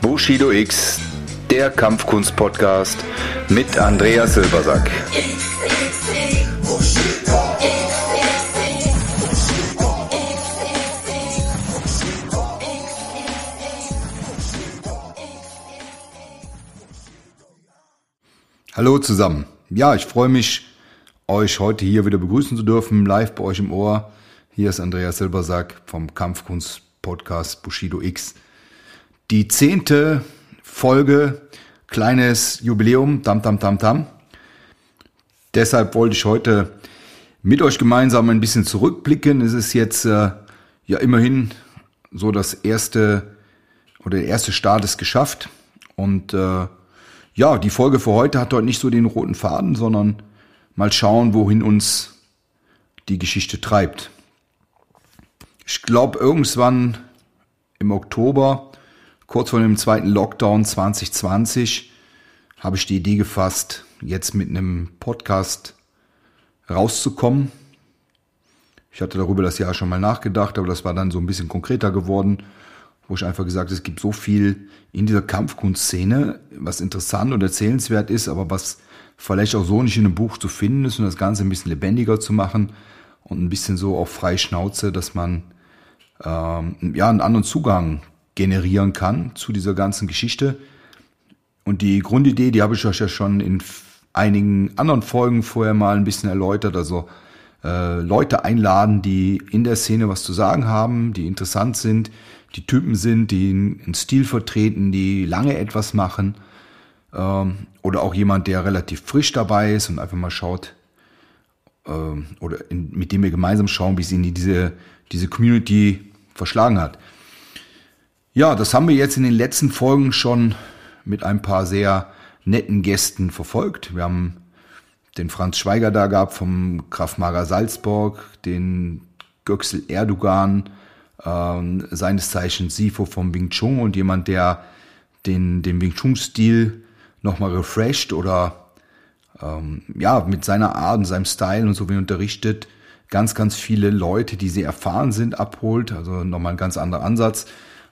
Bushido X, der Kampfkunst-Podcast mit Andreas Silbersack. Hallo zusammen. Ja, ich freue mich, euch heute hier wieder begrüßen zu dürfen, live bei euch im Ohr. Hier ist Andreas Silbersack vom Kampfkunst-Podcast Bushido X. Die zehnte Folge, kleines Jubiläum, tam tam tam tam. Deshalb wollte ich heute mit euch gemeinsam ein bisschen zurückblicken. Es ist jetzt äh, ja immerhin so das erste oder der erste Start ist geschafft. Und äh, ja, die Folge für heute hat heute nicht so den roten Faden, sondern mal schauen, wohin uns die Geschichte treibt. Ich glaube, irgendwann im Oktober kurz vor dem zweiten Lockdown 2020 habe ich die Idee gefasst, jetzt mit einem Podcast rauszukommen. Ich hatte darüber das Jahr schon mal nachgedacht, aber das war dann so ein bisschen konkreter geworden, wo ich einfach gesagt habe, es gibt so viel in dieser Kampfkunstszene, was interessant und erzählenswert ist, aber was vielleicht auch so nicht in einem Buch zu finden ist und das Ganze ein bisschen lebendiger zu machen und ein bisschen so auf freie Schnauze, dass man ähm, ja einen anderen Zugang generieren kann zu dieser ganzen Geschichte. Und die Grundidee, die habe ich euch ja schon in einigen anderen Folgen vorher mal ein bisschen erläutert. Also äh, Leute einladen, die in der Szene was zu sagen haben, die interessant sind, die Typen sind, die einen Stil vertreten, die lange etwas machen. Ähm, oder auch jemand, der relativ frisch dabei ist und einfach mal schaut, äh, oder in, mit dem wir gemeinsam schauen, wie es in diese, diese Community verschlagen hat. Ja, das haben wir jetzt in den letzten Folgen schon mit ein paar sehr netten Gästen verfolgt. Wir haben den Franz Schweiger da gehabt vom Kraftmager Salzburg, den Göksel Erdogan, äh, seines Zeichens Sifo vom Wing Chun und jemand, der den, den Wing Chun-Stil nochmal refreshed oder ähm, ja, mit seiner Art und seinem Style und so wie er unterrichtet, ganz, ganz viele Leute, die sehr erfahren sind, abholt. Also nochmal ein ganz anderer Ansatz.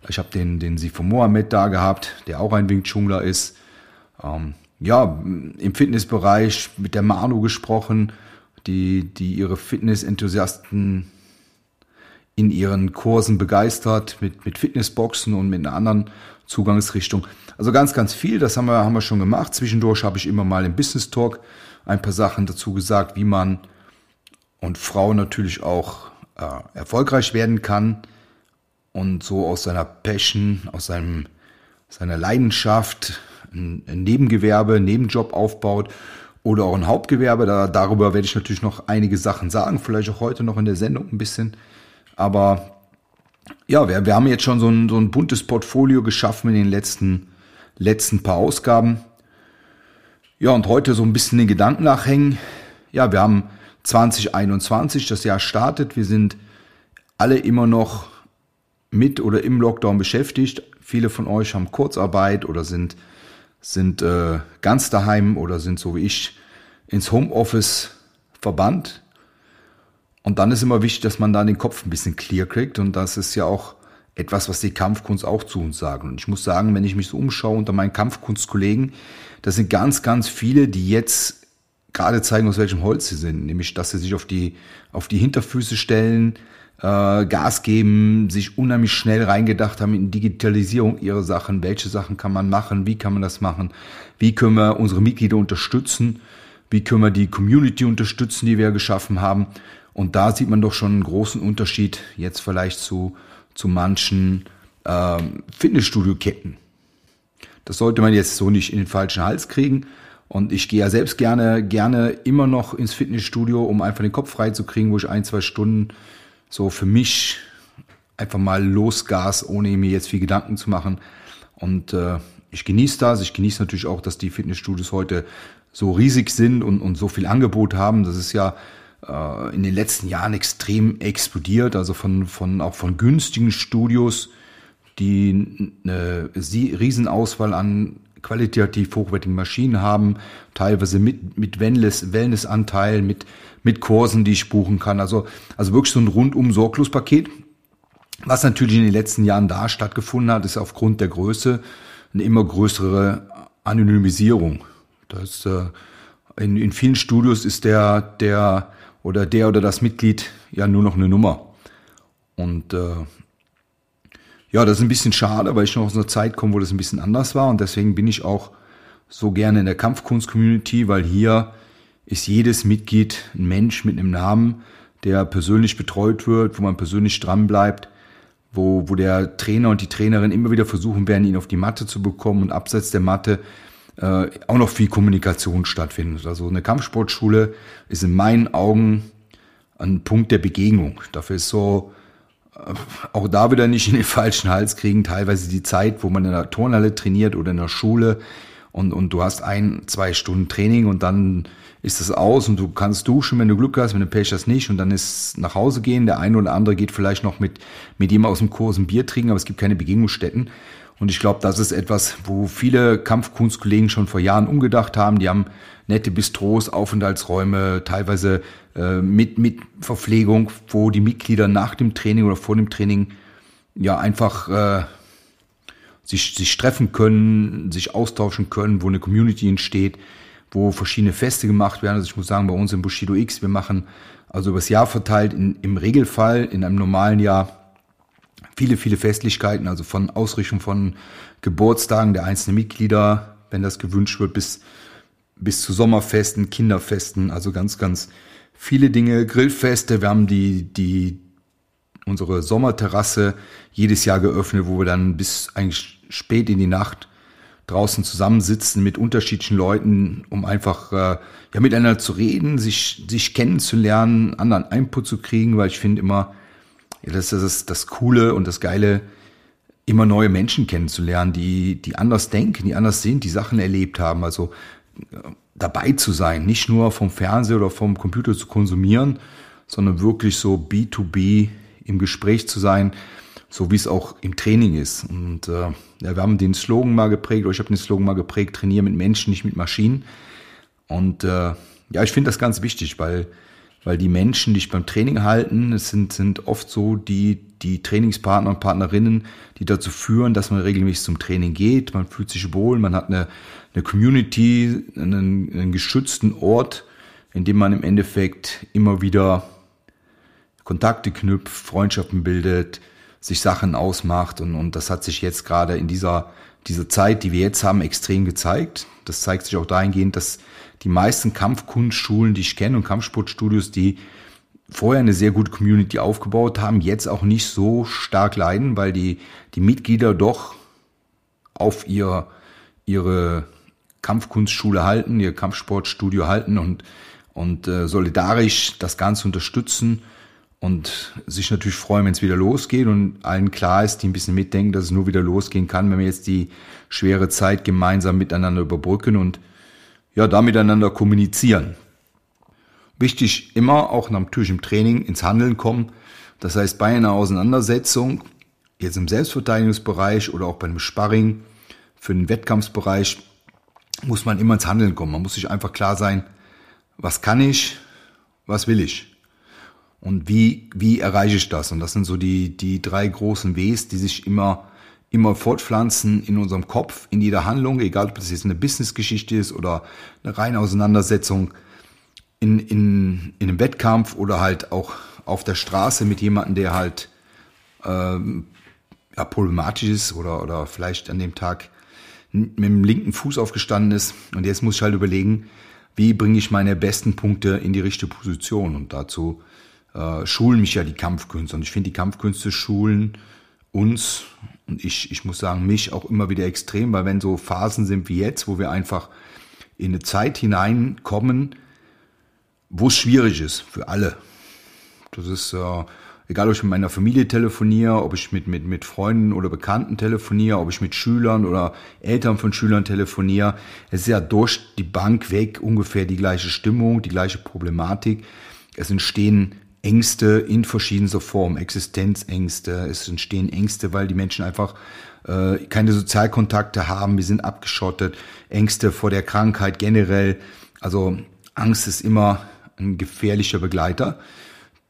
Ich habe den, den Sifo Mohamed da gehabt, der auch ein Wing Chungler ist. Ähm, ja, im Fitnessbereich mit der Manu gesprochen, die, die ihre Fitnessenthusiasten in ihren Kursen begeistert mit, mit Fitnessboxen und mit einer anderen Zugangsrichtung. Also ganz, ganz viel, das haben wir, haben wir schon gemacht. Zwischendurch habe ich immer mal im Business Talk ein paar Sachen dazu gesagt, wie man und Frau natürlich auch äh, erfolgreich werden kann und so aus seiner Passion, aus seinem, seiner Leidenschaft ein, ein Nebengewerbe, einen Nebenjob aufbaut oder auch ein Hauptgewerbe. Da, darüber werde ich natürlich noch einige Sachen sagen, vielleicht auch heute noch in der Sendung ein bisschen. Aber ja, wir, wir haben jetzt schon so ein, so ein buntes Portfolio geschaffen in den letzten, letzten paar Ausgaben. Ja, und heute so ein bisschen den Gedanken nachhängen. Ja, wir haben 2021, das Jahr startet. Wir sind alle immer noch mit oder im Lockdown beschäftigt. Viele von euch haben Kurzarbeit oder sind, sind äh, ganz daheim oder sind so wie ich ins Homeoffice verbannt. Und dann ist immer wichtig, dass man da den Kopf ein bisschen clear kriegt. Und das ist ja auch etwas, was die Kampfkunst auch zu uns sagen. Und ich muss sagen, wenn ich mich so umschaue unter meinen Kampfkunstkollegen, das sind ganz, ganz viele, die jetzt gerade zeigen, aus welchem Holz sie sind. Nämlich, dass sie sich auf die, auf die Hinterfüße stellen, äh, Gas geben, sich unheimlich schnell reingedacht haben in Digitalisierung ihrer Sachen. Welche Sachen kann man machen? Wie kann man das machen? Wie können wir unsere Mitglieder unterstützen? Wie können wir die Community unterstützen, die wir geschaffen haben? Und da sieht man doch schon einen großen Unterschied jetzt vielleicht zu, zu manchen ähm, Fitnessstudio-Ketten. Das sollte man jetzt so nicht in den falschen Hals kriegen. Und ich gehe ja selbst gerne, gerne immer noch ins Fitnessstudio, um einfach den Kopf frei zu kriegen, wo ich ein, zwei Stunden so für mich einfach mal losgas, ohne mir jetzt viel Gedanken zu machen. Und äh, ich genieße das. Ich genieße natürlich auch, dass die Fitnessstudios heute so riesig sind und, und so viel Angebot haben. Das ist ja äh, in den letzten Jahren extrem explodiert. Also von, von auch von günstigen Studios, die eine Riesenauswahl an qualitativ hochwertige Maschinen haben, teilweise mit, mit Wellness, Wellnessanteil, mit, mit Kursen, die ich buchen kann. Also, also wirklich so ein rundum Sorglospaket. Was natürlich in den letzten Jahren da stattgefunden hat, ist aufgrund der Größe eine immer größere Anonymisierung. Das, äh, in, in vielen Studios ist der, der oder der oder das Mitglied ja nur noch eine Nummer. Und äh, ja, das ist ein bisschen schade, weil ich noch aus einer Zeit komme, wo das ein bisschen anders war. Und deswegen bin ich auch so gerne in der Kampfkunst-Community, weil hier ist jedes Mitglied ein Mensch mit einem Namen, der persönlich betreut wird, wo man persönlich dran bleibt, wo, wo der Trainer und die Trainerin immer wieder versuchen werden, ihn auf die Matte zu bekommen und abseits der Matte äh, auch noch viel Kommunikation stattfindet. Also eine Kampfsportschule ist in meinen Augen ein Punkt der Begegnung. Dafür ist so, auch da wieder nicht in den falschen Hals kriegen, teilweise die Zeit, wo man in der Turnhalle trainiert oder in der Schule und, und du hast ein, zwei Stunden Training und dann ist es aus und du kannst duschen, wenn du Glück hast, wenn du Pech hast nicht und dann ist nach Hause gehen. Der eine oder andere geht vielleicht noch mit, mit ihm aus dem Kurs ein Bier trinken, aber es gibt keine Begegnungsstätten. Und ich glaube, das ist etwas, wo viele Kampfkunstkollegen schon vor Jahren umgedacht haben. Die haben nette Bistros, Aufenthaltsräume, teilweise äh, mit, mit Verpflegung, wo die Mitglieder nach dem Training oder vor dem Training ja einfach äh, sich, sich treffen können, sich austauschen können, wo eine Community entsteht, wo verschiedene Feste gemacht werden. Also ich muss sagen, bei uns im Bushido X, wir machen also übers Jahr verteilt in, im Regelfall in einem normalen Jahr viele, viele Festlichkeiten, also von Ausrichtung von Geburtstagen der einzelnen Mitglieder, wenn das gewünscht wird, bis, bis zu Sommerfesten, Kinderfesten, also ganz, ganz viele Dinge, Grillfeste. Wir haben die, die, unsere Sommerterrasse jedes Jahr geöffnet, wo wir dann bis eigentlich spät in die Nacht draußen zusammensitzen mit unterschiedlichen Leuten, um einfach äh, ja miteinander zu reden, sich sich kennenzulernen, anderen Input zu kriegen, weil ich finde immer, ja, das ist das, das Coole und das Geile, immer neue Menschen kennenzulernen, die die anders denken, die anders sind, die Sachen erlebt haben. Also äh, dabei zu sein, nicht nur vom Fernseher oder vom Computer zu konsumieren, sondern wirklich so B2B im Gespräch zu sein, so wie es auch im Training ist. Und äh, ja, wir haben den Slogan mal geprägt, oder ich habe den Slogan mal geprägt, trainiere mit Menschen, nicht mit Maschinen. Und äh, ja, ich finde das ganz wichtig, weil, weil die Menschen, die dich beim Training halten, es sind, sind oft so die, die Trainingspartner und Partnerinnen, die dazu führen, dass man regelmäßig zum Training geht, man fühlt sich wohl, man hat eine, eine Community, einen, einen geschützten Ort, in dem man im Endeffekt immer wieder Kontakte knüpft, Freundschaften bildet, sich Sachen ausmacht und, und das hat sich jetzt gerade in dieser, dieser Zeit, die wir jetzt haben, extrem gezeigt. Das zeigt sich auch dahingehend, dass die meisten Kampfkunstschulen, die ich kenne und Kampfsportstudios, die vorher eine sehr gute Community aufgebaut haben, jetzt auch nicht so stark leiden, weil die, die Mitglieder doch auf ihr, ihre Kampfkunstschule halten, ihr Kampfsportstudio halten und, und äh, solidarisch das Ganze unterstützen und sich natürlich freuen, wenn es wieder losgeht und allen klar ist, die ein bisschen mitdenken, dass es nur wieder losgehen kann, wenn wir jetzt die schwere Zeit gemeinsam miteinander überbrücken und ja, da miteinander kommunizieren. Wichtig immer auch natürlich im Training ins Handeln kommen. Das heißt, bei einer Auseinandersetzung, jetzt im Selbstverteidigungsbereich oder auch bei einem Sparring für den Wettkampfsbereich, muss man immer ins Handeln kommen. Man muss sich einfach klar sein, was kann ich, was will ich. Und wie, wie erreiche ich das? Und das sind so die, die drei großen Ws, die sich immer, immer fortpflanzen in unserem Kopf, in jeder Handlung, egal ob das jetzt eine Businessgeschichte ist oder eine reine Auseinandersetzung in, in, in einem Wettkampf oder halt auch auf der Straße mit jemandem, der halt ähm, ja, problematisch ist oder, oder vielleicht an dem Tag mit dem linken Fuß aufgestanden ist. Und jetzt muss ich halt überlegen, wie bringe ich meine besten Punkte in die richtige Position. Und dazu äh, schulen mich ja die Kampfkünste. Und ich finde, die Kampfkünste schulen uns und ich, ich muss sagen, mich auch immer wieder extrem, weil wenn so Phasen sind wie jetzt, wo wir einfach in eine Zeit hineinkommen, wo es schwierig ist für alle. Das ist, äh, egal ob ich mit meiner Familie telefoniere, ob ich mit, mit, mit Freunden oder Bekannten telefoniere, ob ich mit Schülern oder Eltern von Schülern telefoniere. Es ist ja durch die Bank weg ungefähr die gleiche Stimmung, die gleiche Problematik. Es entstehen Ängste in verschiedenster Form, Existenzängste, es entstehen Ängste, weil die Menschen einfach äh, keine Sozialkontakte haben, wir sind abgeschottet, Ängste vor der Krankheit generell. Also Angst ist immer ein gefährlicher Begleiter.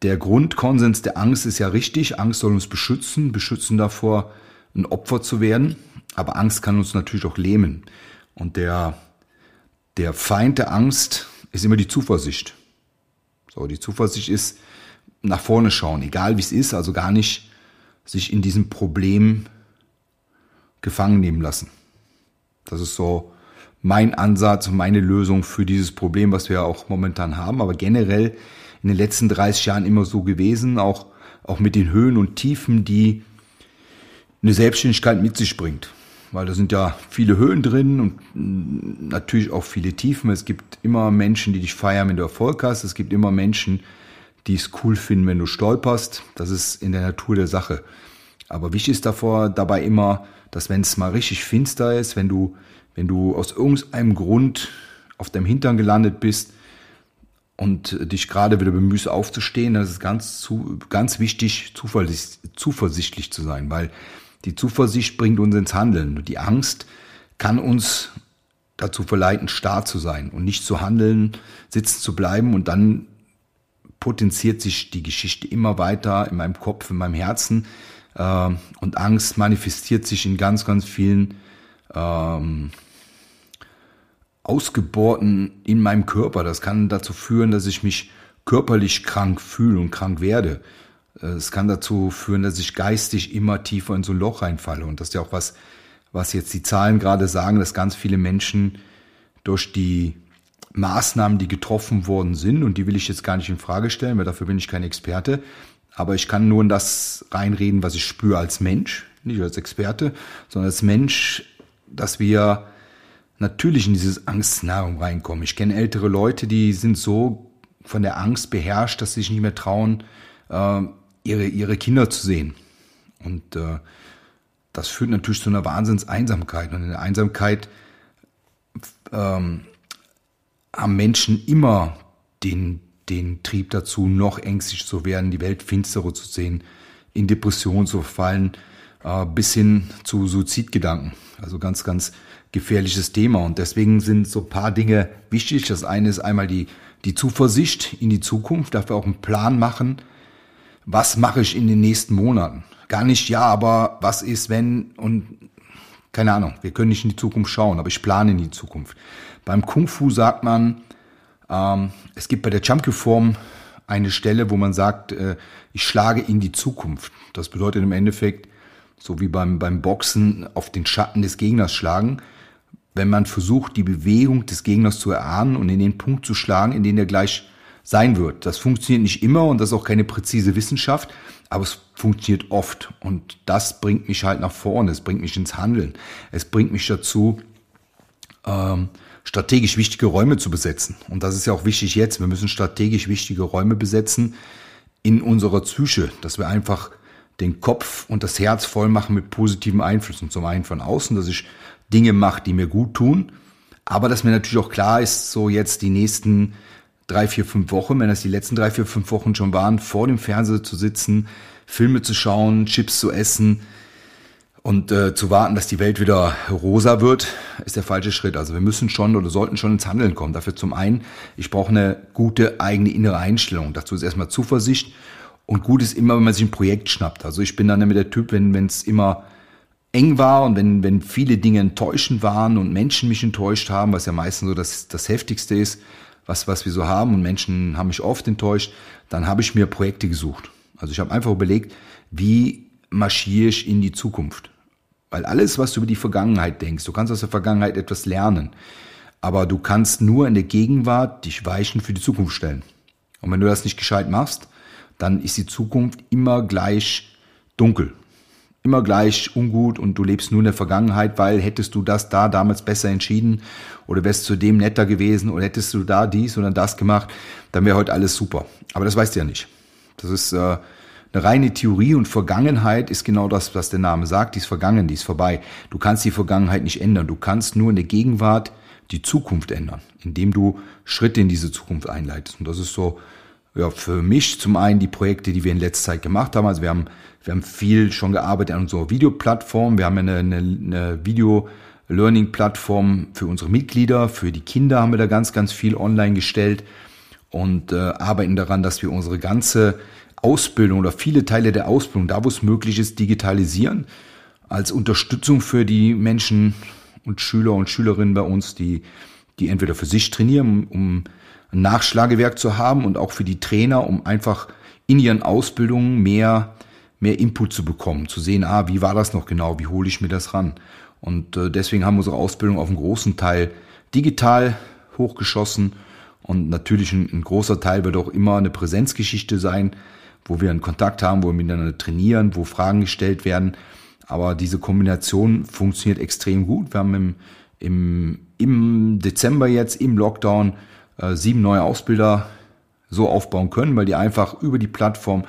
Der Grundkonsens der Angst ist ja richtig. Angst soll uns beschützen, beschützen davor, ein Opfer zu werden. Aber Angst kann uns natürlich auch lähmen. Und der, der Feind der Angst ist immer die Zuversicht. So, die Zuversicht ist nach vorne schauen, egal wie es ist, also gar nicht sich in diesem Problem gefangen nehmen lassen. Das ist so mein Ansatz, meine Lösung für dieses Problem, was wir auch momentan haben. Aber generell in den letzten 30 Jahren immer so gewesen, auch, auch mit den Höhen und Tiefen, die eine Selbstständigkeit mit sich bringt. Weil da sind ja viele Höhen drin und natürlich auch viele Tiefen. Es gibt immer Menschen, die dich feiern, wenn du Erfolg hast. Es gibt immer Menschen, die es cool finden, wenn du stolperst. Das ist in der Natur der Sache. Aber wichtig ist davor dabei immer, dass wenn es mal richtig finster ist, wenn du, wenn du aus irgendeinem Grund auf deinem Hintern gelandet bist und dich gerade wieder bemühst aufzustehen, dann ist ganz, zu, ganz wichtig, zuversichtlich zu sein, weil die Zuversicht bringt uns ins Handeln. Die Angst kann uns dazu verleiten, starr zu sein und nicht zu handeln, sitzen zu bleiben und dann potenziert sich die Geschichte immer weiter in meinem Kopf, in meinem Herzen äh, und Angst manifestiert sich in ganz, ganz vielen ähm, Ausgeburten in meinem Körper. Das kann dazu führen, dass ich mich körperlich krank fühle und krank werde. Äh, es kann dazu führen, dass ich geistig immer tiefer in so ein Loch reinfalle. Und das ist ja auch was, was jetzt die Zahlen gerade sagen, dass ganz viele Menschen durch die Maßnahmen, die getroffen worden sind, und die will ich jetzt gar nicht in Frage stellen, weil dafür bin ich kein Experte, aber ich kann nur in das reinreden, was ich spüre als Mensch, nicht als Experte, sondern als Mensch, dass wir natürlich in dieses Angstszenario reinkommen. Ich kenne ältere Leute, die sind so von der Angst beherrscht, dass sie sich nicht mehr trauen, äh, ihre, ihre Kinder zu sehen. Und äh, das führt natürlich zu einer Wahnsinnseinsamkeit. Und in der Einsamkeit ähm, haben Menschen immer den, den Trieb dazu, noch ängstlich zu werden, die Welt finsterer zu sehen, in Depressionen zu fallen, äh, bis hin zu Suizidgedanken. Also ganz, ganz gefährliches Thema. Und deswegen sind so paar Dinge wichtig. Das eine ist einmal die, die Zuversicht in die Zukunft, dafür auch einen Plan machen. Was mache ich in den nächsten Monaten? Gar nicht, ja, aber was ist, wenn und keine Ahnung, wir können nicht in die Zukunft schauen, aber ich plane in die Zukunft. Beim Kung Fu sagt man, ähm, es gibt bei der Chamkyu-Form eine Stelle, wo man sagt, äh, ich schlage in die Zukunft. Das bedeutet im Endeffekt, so wie beim, beim Boxen, auf den Schatten des Gegners schlagen. Wenn man versucht, die Bewegung des Gegners zu erahnen und in den Punkt zu schlagen, in den er gleich sein wird. Das funktioniert nicht immer und das ist auch keine präzise Wissenschaft, aber es funktioniert oft. Und das bringt mich halt nach vorne, es bringt mich ins Handeln. Es bringt mich dazu, ähm, strategisch wichtige Räume zu besetzen. Und das ist ja auch wichtig jetzt. Wir müssen strategisch wichtige Räume besetzen in unserer Psyche, dass wir einfach den Kopf und das Herz voll machen mit positiven Einflüssen. Zum einen von außen, dass ich Dinge mache, die mir gut tun. Aber dass mir natürlich auch klar ist, so jetzt die nächsten drei, vier, fünf Wochen, wenn das die letzten drei, vier, fünf Wochen schon waren, vor dem Fernseher zu sitzen, Filme zu schauen, Chips zu essen, und äh, zu warten, dass die Welt wieder rosa wird, ist der falsche Schritt. Also wir müssen schon oder sollten schon ins Handeln kommen. Dafür zum einen, ich brauche eine gute eigene innere Einstellung. Dazu ist erstmal Zuversicht. Und gut ist immer, wenn man sich ein Projekt schnappt. Also ich bin dann immer der Typ, wenn es immer eng war und wenn, wenn viele Dinge enttäuschend waren und Menschen mich enttäuscht haben, was ja meistens so das, das Heftigste ist, was, was wir so haben und Menschen haben mich oft enttäuscht, dann habe ich mir Projekte gesucht. Also ich habe einfach überlegt, wie marschiere ich in die Zukunft? Weil alles, was du über die Vergangenheit denkst, du kannst aus der Vergangenheit etwas lernen. Aber du kannst nur in der Gegenwart dich Weichen für die Zukunft stellen. Und wenn du das nicht gescheit machst, dann ist die Zukunft immer gleich dunkel. Immer gleich ungut und du lebst nur in der Vergangenheit, weil hättest du das da damals besser entschieden oder wärst du dem netter gewesen oder hättest du da dies oder das gemacht, dann wäre heute alles super. Aber das weißt du ja nicht. Das ist äh, eine reine Theorie und Vergangenheit ist genau das, was der Name sagt. Die ist vergangen, die ist vorbei. Du kannst die Vergangenheit nicht ändern. Du kannst nur in der Gegenwart die Zukunft ändern, indem du Schritte in diese Zukunft einleitest. Und das ist so ja, für mich zum einen die Projekte, die wir in letzter Zeit gemacht haben. Also wir haben, wir haben viel schon gearbeitet an unserer Videoplattform. Wir haben eine, eine, eine Video-Learning-Plattform für unsere Mitglieder, für die Kinder haben wir da ganz, ganz viel online gestellt und äh, arbeiten daran, dass wir unsere ganze Ausbildung oder viele Teile der Ausbildung, da wo es möglich ist, digitalisieren, als Unterstützung für die Menschen und Schüler und Schülerinnen bei uns, die, die entweder für sich trainieren, um Nachschlagewerk zu haben und auch für die Trainer, um einfach in ihren Ausbildungen mehr, mehr Input zu bekommen, zu sehen, ah, wie war das noch genau, wie hole ich mir das ran. Und äh, deswegen haben unsere Ausbildung auf einen großen Teil digital hochgeschossen und natürlich ein, ein großer Teil wird auch immer eine Präsenzgeschichte sein, wo wir einen Kontakt haben, wo wir miteinander trainieren, wo Fragen gestellt werden. Aber diese Kombination funktioniert extrem gut. Wir haben im, im, im Dezember jetzt im Lockdown sieben neue Ausbilder so aufbauen können, weil die einfach über die Plattform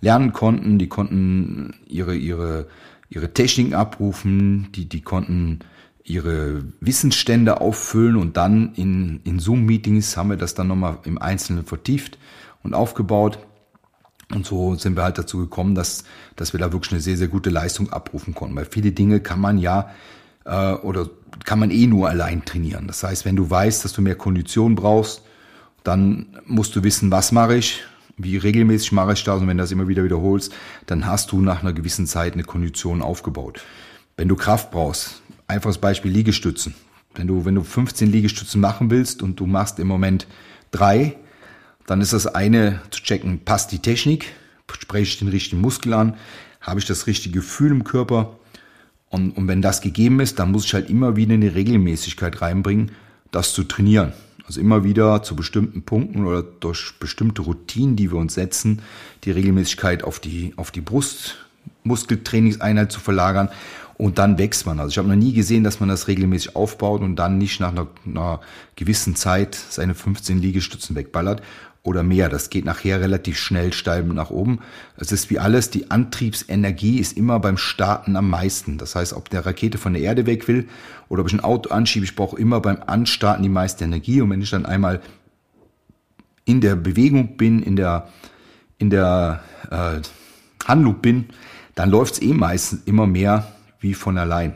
lernen konnten. Die konnten ihre, ihre, ihre Techniken abrufen, die, die konnten ihre Wissensstände auffüllen und dann in, in Zoom-Meetings haben wir das dann nochmal im Einzelnen vertieft und aufgebaut. Und so sind wir halt dazu gekommen, dass, dass wir da wirklich eine sehr, sehr gute Leistung abrufen konnten. Weil viele Dinge kann man ja äh, oder kann man eh nur allein trainieren. Das heißt, wenn du weißt, dass du mehr Kondition brauchst, dann musst du wissen, was mache ich, wie regelmäßig mache ich das und wenn du das immer wieder wiederholst, dann hast du nach einer gewissen Zeit eine Kondition aufgebaut. Wenn du Kraft brauchst, einfaches Beispiel Liegestützen. Wenn du, wenn du 15 Liegestützen machen willst und du machst im Moment drei, dann ist das eine zu checken, passt die Technik, spreche ich den richtigen Muskel an, habe ich das richtige Gefühl im Körper, und, und wenn das gegeben ist, dann muss ich halt immer wieder eine Regelmäßigkeit reinbringen, das zu trainieren. Also immer wieder zu bestimmten Punkten oder durch bestimmte Routinen, die wir uns setzen, die Regelmäßigkeit auf die, auf die Brustmuskeltrainingseinheit zu verlagern und dann wächst man. Also ich habe noch nie gesehen, dass man das regelmäßig aufbaut und dann nicht nach einer, einer gewissen Zeit seine 15 Liegestützen wegballert oder mehr. Das geht nachher relativ schnell steil nach oben. Es ist wie alles, die Antriebsenergie ist immer beim Starten am meisten. Das heißt, ob der Rakete von der Erde weg will oder ob ich ein Auto anschiebe, ich brauche immer beim Anstarten die meiste Energie. Und wenn ich dann einmal in der Bewegung bin, in der, in der äh, Handlung bin, dann läuft es eh meistens immer mehr wie von allein.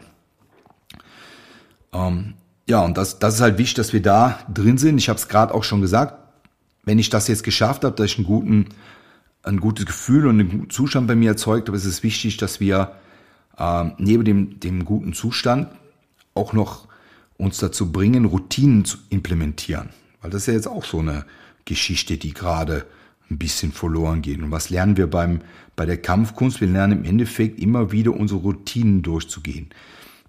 Ähm, ja, und das, das ist halt wichtig, dass wir da drin sind. Ich habe es gerade auch schon gesagt, wenn ich das jetzt geschafft habe, dass ich einen guten, ein gutes Gefühl und einen guten Zustand bei mir erzeugt habe, ist es wichtig, dass wir äh, neben dem, dem guten Zustand auch noch uns dazu bringen, Routinen zu implementieren. Weil das ist ja jetzt auch so eine Geschichte, die gerade ein bisschen verloren geht. Und was lernen wir beim, bei der Kampfkunst? Wir lernen im Endeffekt immer wieder unsere Routinen durchzugehen.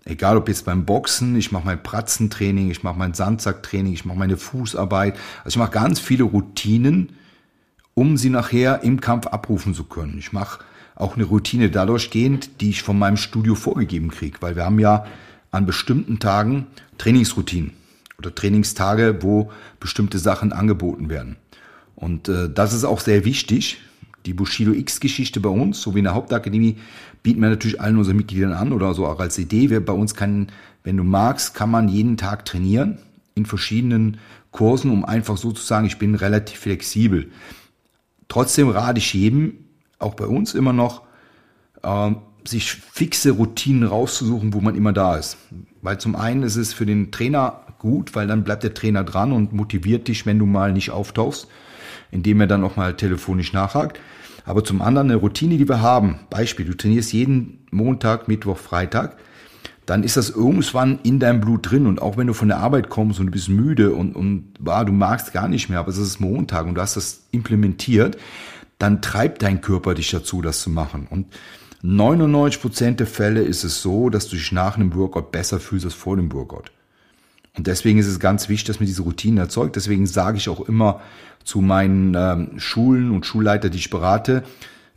Egal ob jetzt beim Boxen, ich mache mein Pratzentraining, ich mache mein Sandsacktraining, ich mache meine Fußarbeit. Also ich mache ganz viele Routinen, um sie nachher im Kampf abrufen zu können. Ich mache auch eine Routine dadurch gehend, die ich von meinem Studio vorgegeben kriege, weil wir haben ja an bestimmten Tagen Trainingsroutinen oder Trainingstage, wo bestimmte Sachen angeboten werden. Und äh, das ist auch sehr wichtig. Die Bushido X-Geschichte bei uns, so wie in der Hauptakademie, bieten wir natürlich allen unseren Mitgliedern an oder so auch als Idee. Wir, bei uns kann, wenn du magst, kann man jeden Tag trainieren in verschiedenen Kursen, um einfach so zu sagen, ich bin relativ flexibel. Trotzdem rate ich jedem, auch bei uns immer noch, äh, sich fixe Routinen rauszusuchen, wo man immer da ist. Weil zum einen ist es für den Trainer gut, weil dann bleibt der Trainer dran und motiviert dich, wenn du mal nicht auftauchst, indem er dann auch mal telefonisch nachhakt. Aber zum anderen eine Routine, die wir haben. Beispiel, du trainierst jeden Montag, Mittwoch, Freitag. Dann ist das irgendwann in deinem Blut drin. Und auch wenn du von der Arbeit kommst und du bist müde und, und ah, du magst gar nicht mehr, aber es ist Montag und du hast das implementiert, dann treibt dein Körper dich dazu, das zu machen. Und 99 Prozent der Fälle ist es so, dass du dich nach einem Workout besser fühlst als vor dem Workout. Und deswegen ist es ganz wichtig, dass man diese Routinen erzeugt. Deswegen sage ich auch immer zu meinen ähm, Schulen und Schulleiter, die ich berate,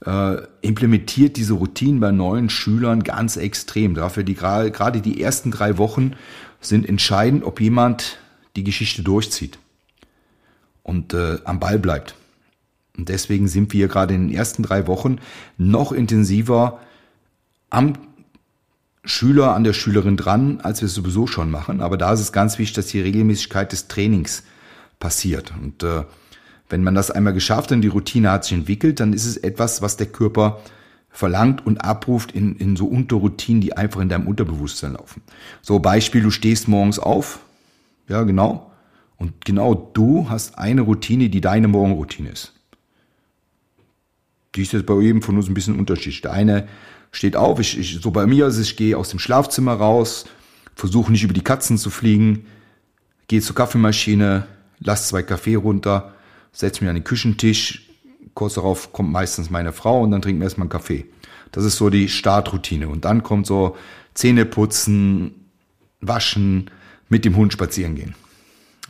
äh, implementiert diese Routinen bei neuen Schülern ganz extrem. Dafür die gerade die ersten drei Wochen sind entscheidend, ob jemand die Geschichte durchzieht und äh, am Ball bleibt. Und deswegen sind wir gerade in den ersten drei Wochen noch intensiver am Schüler an der Schülerin dran, als wir es sowieso schon machen. Aber da ist es ganz wichtig, dass die Regelmäßigkeit des Trainings passiert. Und äh, Wenn man das einmal geschafft und die Routine hat sich entwickelt, dann ist es etwas, was der Körper verlangt und abruft in, in so Unterroutinen, die einfach in deinem Unterbewusstsein laufen. So Beispiel, du stehst morgens auf, ja genau, und genau du hast eine Routine, die deine Morgenroutine ist. Die ist jetzt bei jedem von uns ein bisschen unterschiedlich. Der eine steht auf, ich, ich, so bei mir ist ich gehe aus dem Schlafzimmer raus, versuche nicht über die Katzen zu fliegen, gehe zur Kaffeemaschine, lass zwei Kaffee runter, setze mich an den Küchentisch, kurz darauf kommt meistens meine Frau und dann trinken wir erstmal einen Kaffee. Das ist so die Startroutine. Und dann kommt so Zähne putzen, waschen, mit dem Hund spazieren gehen.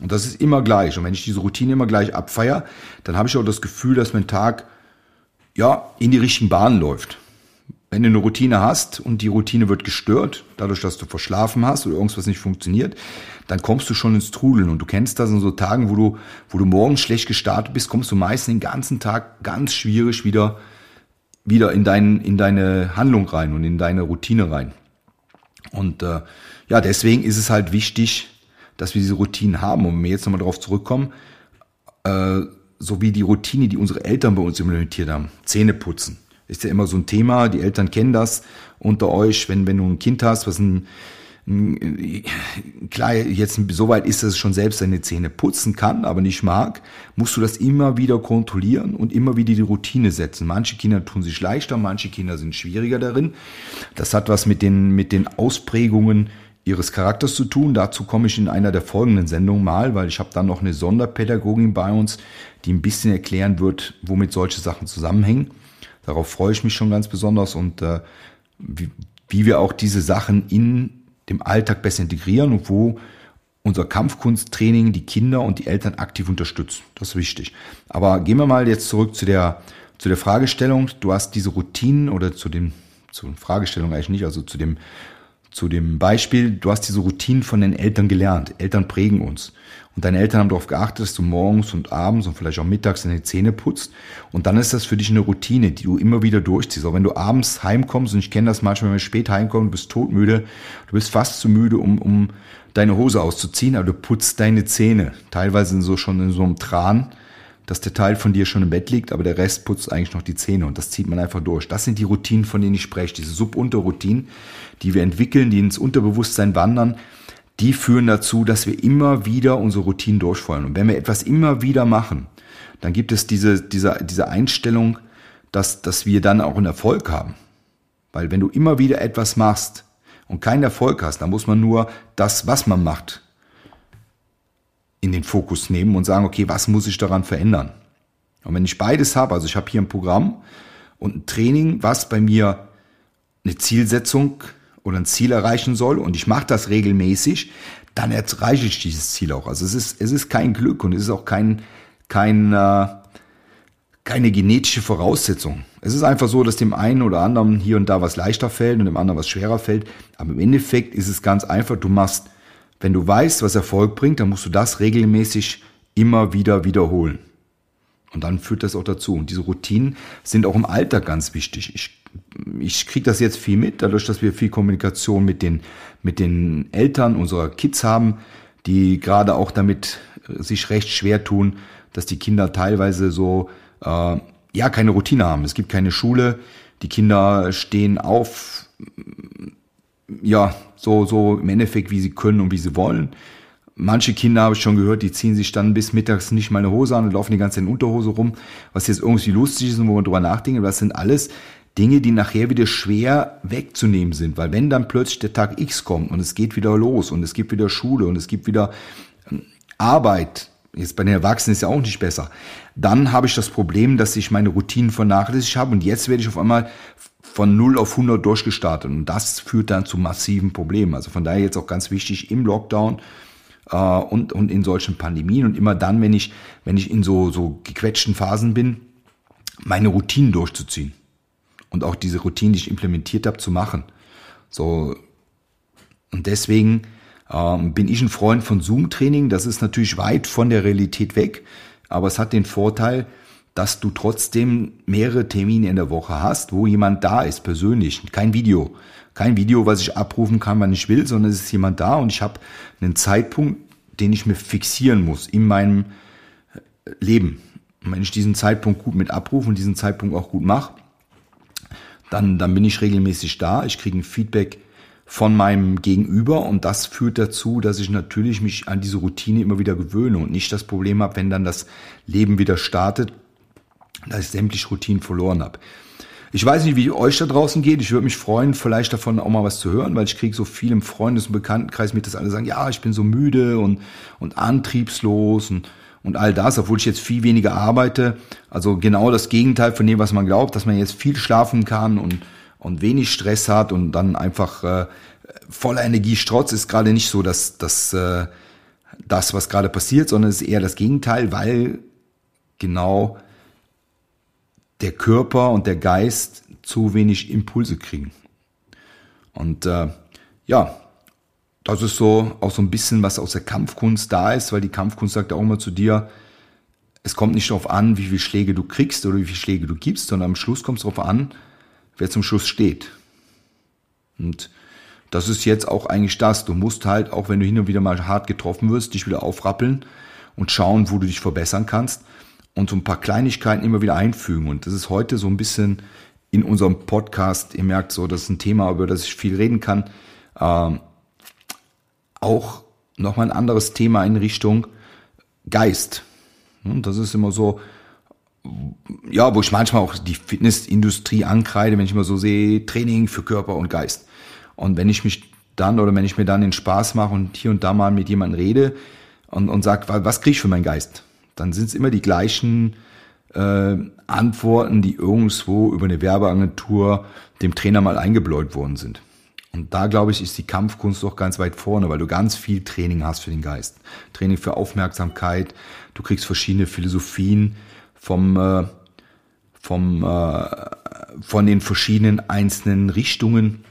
Und das ist immer gleich. Und wenn ich diese Routine immer gleich abfeier, dann habe ich auch das Gefühl, dass mein Tag ja in die richtigen Bahnen läuft. Wenn du eine Routine hast und die Routine wird gestört, dadurch, dass du verschlafen hast oder irgendwas nicht funktioniert, dann kommst du schon ins Trudeln. Und du kennst das in so Tagen, wo du, wo du morgens schlecht gestartet bist, kommst du meistens den ganzen Tag ganz schwierig wieder, wieder in, dein, in deine Handlung rein und in deine Routine rein. Und äh, ja, deswegen ist es halt wichtig, dass wir diese Routinen haben. Und wenn wir jetzt nochmal darauf zurückkommen, äh, so wie die Routine, die unsere Eltern bei uns implementiert haben, Zähne putzen ist ja immer so ein Thema. Die Eltern kennen das unter euch, wenn, wenn du ein Kind hast, was ein, ein klar, jetzt soweit ist, dass es schon selbst seine Zähne putzen kann, aber nicht mag, musst du das immer wieder kontrollieren und immer wieder die Routine setzen. Manche Kinder tun sich leichter, manche Kinder sind schwieriger darin. Das hat was mit den, mit den Ausprägungen ihres Charakters zu tun. Dazu komme ich in einer der folgenden Sendungen mal, weil ich habe dann noch eine Sonderpädagogin bei uns, die ein bisschen erklären wird, womit solche Sachen zusammenhängen. Darauf freue ich mich schon ganz besonders und äh, wie, wie wir auch diese Sachen in dem Alltag besser integrieren und wo unser Kampfkunsttraining die Kinder und die Eltern aktiv unterstützt. Das ist wichtig. Aber gehen wir mal jetzt zurück zu der, zu der Fragestellung. Du hast diese Routinen oder zu dem, zu den Fragestellungen eigentlich nicht, also zu dem, zu dem Beispiel, du hast diese Routinen von den Eltern gelernt. Eltern prägen uns. Und deine Eltern haben darauf geachtet, dass du morgens und abends und vielleicht auch mittags deine Zähne putzt. Und dann ist das für dich eine Routine, die du immer wieder durchziehst. Auch wenn du abends heimkommst, und ich kenne das manchmal, wenn wir spät heimkommen, du bist todmüde, du bist fast zu müde, um, um deine Hose auszuziehen, aber du putzt deine Zähne. Teilweise sind so schon in so einem Tran, dass der Teil von dir schon im Bett liegt, aber der Rest putzt eigentlich noch die Zähne und das zieht man einfach durch. Das sind die Routinen, von denen ich spreche, diese Subunterroutinen, die wir entwickeln, die ins Unterbewusstsein wandern, die führen dazu, dass wir immer wieder unsere Routinen durchfeuern. Und wenn wir etwas immer wieder machen, dann gibt es diese, diese, diese Einstellung, dass, dass wir dann auch einen Erfolg haben. Weil wenn du immer wieder etwas machst und keinen Erfolg hast, dann muss man nur das, was man macht, in den Fokus nehmen und sagen, okay, was muss ich daran verändern? Und wenn ich beides habe, also ich habe hier ein Programm und ein Training, was bei mir eine Zielsetzung oder ein Ziel erreichen soll und ich mache das regelmäßig, dann erreiche ich dieses Ziel auch. Also es ist, es ist kein Glück und es ist auch kein, kein, äh, keine genetische Voraussetzung. Es ist einfach so, dass dem einen oder anderen hier und da was leichter fällt und dem anderen was schwerer fällt. Aber im Endeffekt ist es ganz einfach. Du machst, wenn du weißt, was Erfolg bringt, dann musst du das regelmäßig immer wieder wiederholen. Und dann führt das auch dazu. Und diese Routinen sind auch im Alltag ganz wichtig. Ich, ich kriege das jetzt viel mit, dadurch, dass wir viel Kommunikation mit den, mit den Eltern unserer Kids haben, die gerade auch damit äh, sich recht schwer tun, dass die Kinder teilweise so äh, ja keine Routine haben. Es gibt keine Schule, die Kinder stehen auf, ja so so im Endeffekt wie sie können und wie sie wollen. Manche Kinder habe ich schon gehört, die ziehen sich dann bis mittags nicht mal eine Hose an und laufen die ganze Zeit in Unterhose rum, was jetzt irgendwie lustig ist und wo man drüber nachdenkt, aber das sind alles Dinge, die nachher wieder schwer wegzunehmen sind, weil wenn dann plötzlich der Tag X kommt und es geht wieder los und es gibt wieder Schule und es gibt wieder ähm, Arbeit, jetzt bei den Erwachsenen ist ja auch nicht besser, dann habe ich das Problem, dass ich meine Routinen vernachlässigt habe und jetzt werde ich auf einmal von 0 auf 100 durchgestartet und das führt dann zu massiven Problemen. Also von daher jetzt auch ganz wichtig im Lockdown, äh, und, und in solchen Pandemien und immer dann, wenn ich, wenn ich in so, so gequetschten Phasen bin, meine Routinen durchzuziehen. Und auch diese Routinen, die ich implementiert habe, zu machen. So, und deswegen ähm, bin ich ein Freund von Zoom-Training. Das ist natürlich weit von der Realität weg, aber es hat den Vorteil, dass du trotzdem mehrere Termine in der Woche hast, wo jemand da ist, persönlich, kein Video. Kein Video, was ich abrufen kann, wann ich will, sondern es ist jemand da und ich habe einen Zeitpunkt, den ich mir fixieren muss in meinem Leben. Und wenn ich diesen Zeitpunkt gut mit abrufe und diesen Zeitpunkt auch gut mache, dann, dann bin ich regelmäßig da. Ich kriege ein Feedback von meinem Gegenüber und das führt dazu, dass ich natürlich mich an diese Routine immer wieder gewöhne und nicht das Problem habe, wenn dann das Leben wieder startet, dass ich sämtliche Routinen verloren habe. Ich weiß nicht, wie euch da draußen geht. Ich würde mich freuen, vielleicht davon auch mal was zu hören, weil ich kriege so viel im Freundes- und Bekanntenkreis mit, dass alle sagen, ja, ich bin so müde und, und antriebslos und, und all das, obwohl ich jetzt viel weniger arbeite. Also genau das Gegenteil von dem, was man glaubt, dass man jetzt viel schlafen kann und, und wenig Stress hat und dann einfach äh, voller Energie strotzt, ist gerade nicht so dass, dass, äh, das, was gerade passiert, sondern es ist eher das Gegenteil, weil genau der Körper und der Geist zu wenig Impulse kriegen. Und äh, ja, das ist so auch so ein bisschen, was aus der Kampfkunst da ist, weil die Kampfkunst sagt auch immer zu dir, es kommt nicht darauf an, wie viele Schläge du kriegst oder wie viele Schläge du gibst, sondern am Schluss kommt es darauf an, wer zum Schluss steht. Und das ist jetzt auch eigentlich das. Du musst halt, auch wenn du hin und wieder mal hart getroffen wirst, dich wieder aufrappeln und schauen, wo du dich verbessern kannst und so ein paar Kleinigkeiten immer wieder einfügen. Und das ist heute so ein bisschen in unserem Podcast, ihr merkt so, das ist ein Thema, über das ich viel reden kann, ähm, auch nochmal ein anderes Thema in Richtung Geist. Und das ist immer so, ja, wo ich manchmal auch die Fitnessindustrie ankreide, wenn ich immer so sehe, Training für Körper und Geist. Und wenn ich mich dann oder wenn ich mir dann den Spaß mache und hier und da mal mit jemandem rede und, und sage, was kriege ich für meinen Geist? Dann sind es immer die gleichen äh, Antworten, die irgendwo über eine Werbeagentur dem Trainer mal eingebläut worden sind. Und da, glaube ich, ist die Kampfkunst doch ganz weit vorne, weil du ganz viel Training hast für den Geist. Training für Aufmerksamkeit, du kriegst verschiedene Philosophien vom, äh, vom, äh, von den verschiedenen einzelnen Richtungen.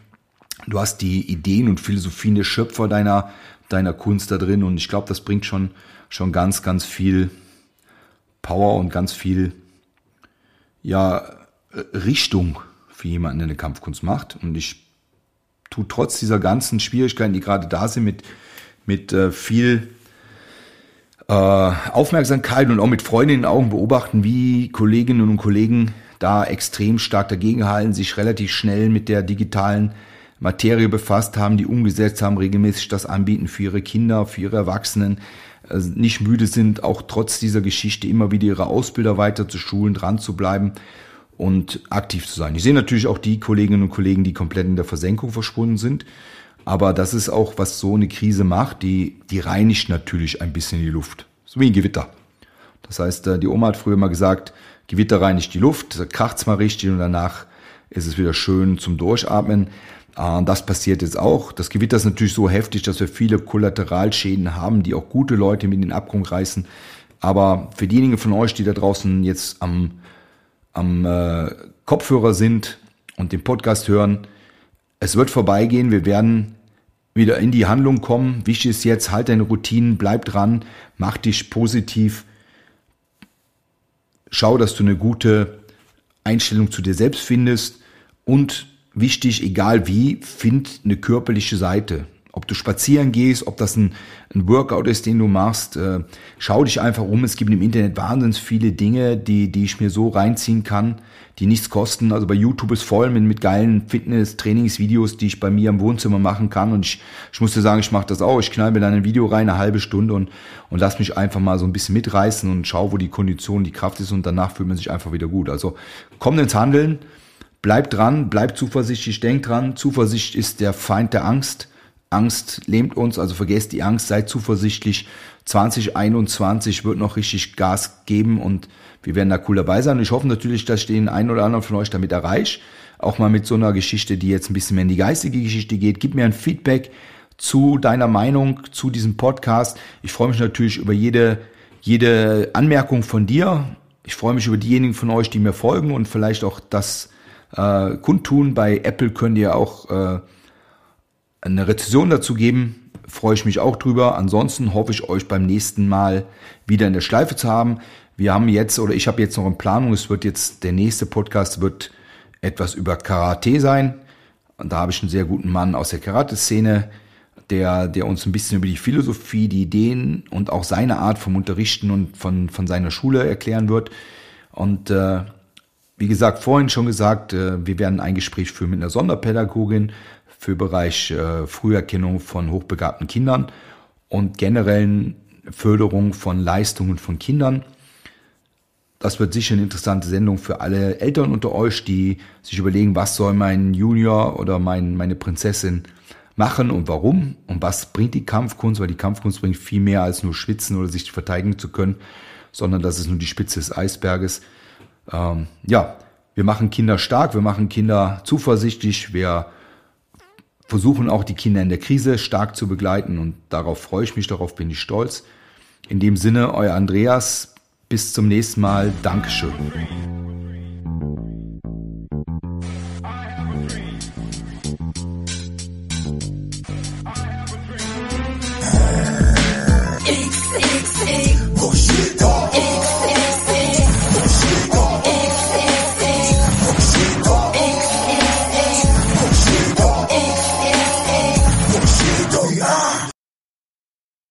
Du hast die Ideen und Philosophien der Schöpfer deiner, deiner Kunst da drin und ich glaube, das bringt schon, schon ganz, ganz viel Power und ganz viel ja, Richtung für jemanden, der eine Kampfkunst macht. Und ich tue trotz dieser ganzen Schwierigkeiten, die gerade da sind, mit, mit äh, viel äh, Aufmerksamkeit und auch mit Freunden in den Augen beobachten, wie Kolleginnen und Kollegen da extrem stark dagegenhalten, sich relativ schnell mit der digitalen Materie befasst haben, die umgesetzt haben, regelmäßig das anbieten für ihre Kinder, für ihre Erwachsenen, nicht müde sind, auch trotz dieser Geschichte immer wieder ihre Ausbilder weiter zu schulen, dran zu bleiben und aktiv zu sein. Ich sehe natürlich auch die Kolleginnen und Kollegen, die komplett in der Versenkung verschwunden sind. Aber das ist auch, was so eine Krise macht, die, die reinigt natürlich ein bisschen die Luft. So wie ein Gewitter. Das heißt, äh, die Oma hat früher mal gesagt, Gewitter reinigt die Luft, kracht's mal richtig und danach ist es wieder schön zum Durchatmen. Ah, das passiert jetzt auch. Das Gewitter ist natürlich so heftig, dass wir viele Kollateralschäden haben, die auch gute Leute mit in den Abgrund reißen. Aber für diejenigen von euch, die da draußen jetzt am, am äh, Kopfhörer sind und den Podcast hören, es wird vorbeigehen. Wir werden wieder in die Handlung kommen. Wichtig ist jetzt, halt deine Routinen, bleib dran, mach dich positiv. Schau, dass du eine gute Einstellung zu dir selbst findest und wichtig, egal wie, find eine körperliche Seite. Ob du spazieren gehst, ob das ein, ein Workout ist, den du machst, äh, schau dich einfach um. Es gibt im Internet wahnsinnig viele Dinge, die, die ich mir so reinziehen kann, die nichts kosten. Also bei YouTube ist voll mit, mit geilen Fitness-Trainingsvideos, die ich bei mir im Wohnzimmer machen kann. Und ich, ich muss dir sagen, ich mache das auch. Ich knall mir dann ein Video rein, eine halbe Stunde und, und lass mich einfach mal so ein bisschen mitreißen und schau, wo die Kondition, die Kraft ist und danach fühlt man sich einfach wieder gut. Also komm ins Handeln. Bleib dran, bleib zuversichtlich, denk dran. Zuversicht ist der Feind der Angst. Angst lähmt uns, also vergesst die Angst, seid zuversichtlich. 2021 wird noch richtig Gas geben und wir werden da cool dabei sein. Ich hoffe natürlich, dass ich den einen oder anderen von euch damit erreiche. Auch mal mit so einer Geschichte, die jetzt ein bisschen mehr in die geistige Geschichte geht. Gib mir ein Feedback zu deiner Meinung zu diesem Podcast. Ich freue mich natürlich über jede, jede Anmerkung von dir. Ich freue mich über diejenigen von euch, die mir folgen und vielleicht auch das äh, kundtun. Bei Apple könnt ihr auch äh, eine Rezession dazu geben. Freue ich mich auch drüber. Ansonsten hoffe ich euch beim nächsten Mal wieder in der Schleife zu haben. Wir haben jetzt oder ich habe jetzt noch in Planung, es wird jetzt der nächste Podcast wird etwas über Karate sein. Und da habe ich einen sehr guten Mann aus der Karate-Szene der, der uns ein bisschen über die Philosophie, die Ideen und auch seine Art vom Unterrichten und von, von seiner Schule erklären wird. Und äh, wie gesagt, vorhin schon gesagt, äh, wir werden ein Gespräch führen mit einer Sonderpädagogin für Bereich äh, Früherkennung von hochbegabten Kindern und generellen Förderung von Leistungen von Kindern. Das wird sicher eine interessante Sendung für alle Eltern unter euch, die sich überlegen, was soll mein Junior oder mein, meine Prinzessin machen und warum und was bringt die Kampfkunst, weil die Kampfkunst bringt viel mehr als nur schwitzen oder sich verteidigen zu können, sondern das ist nur die Spitze des Eisberges. Ähm, ja, wir machen Kinder stark, wir machen Kinder zuversichtlich, wir versuchen auch die Kinder in der Krise stark zu begleiten und darauf freue ich mich, darauf bin ich stolz. In dem Sinne, euer Andreas, bis zum nächsten Mal. Dankeschön.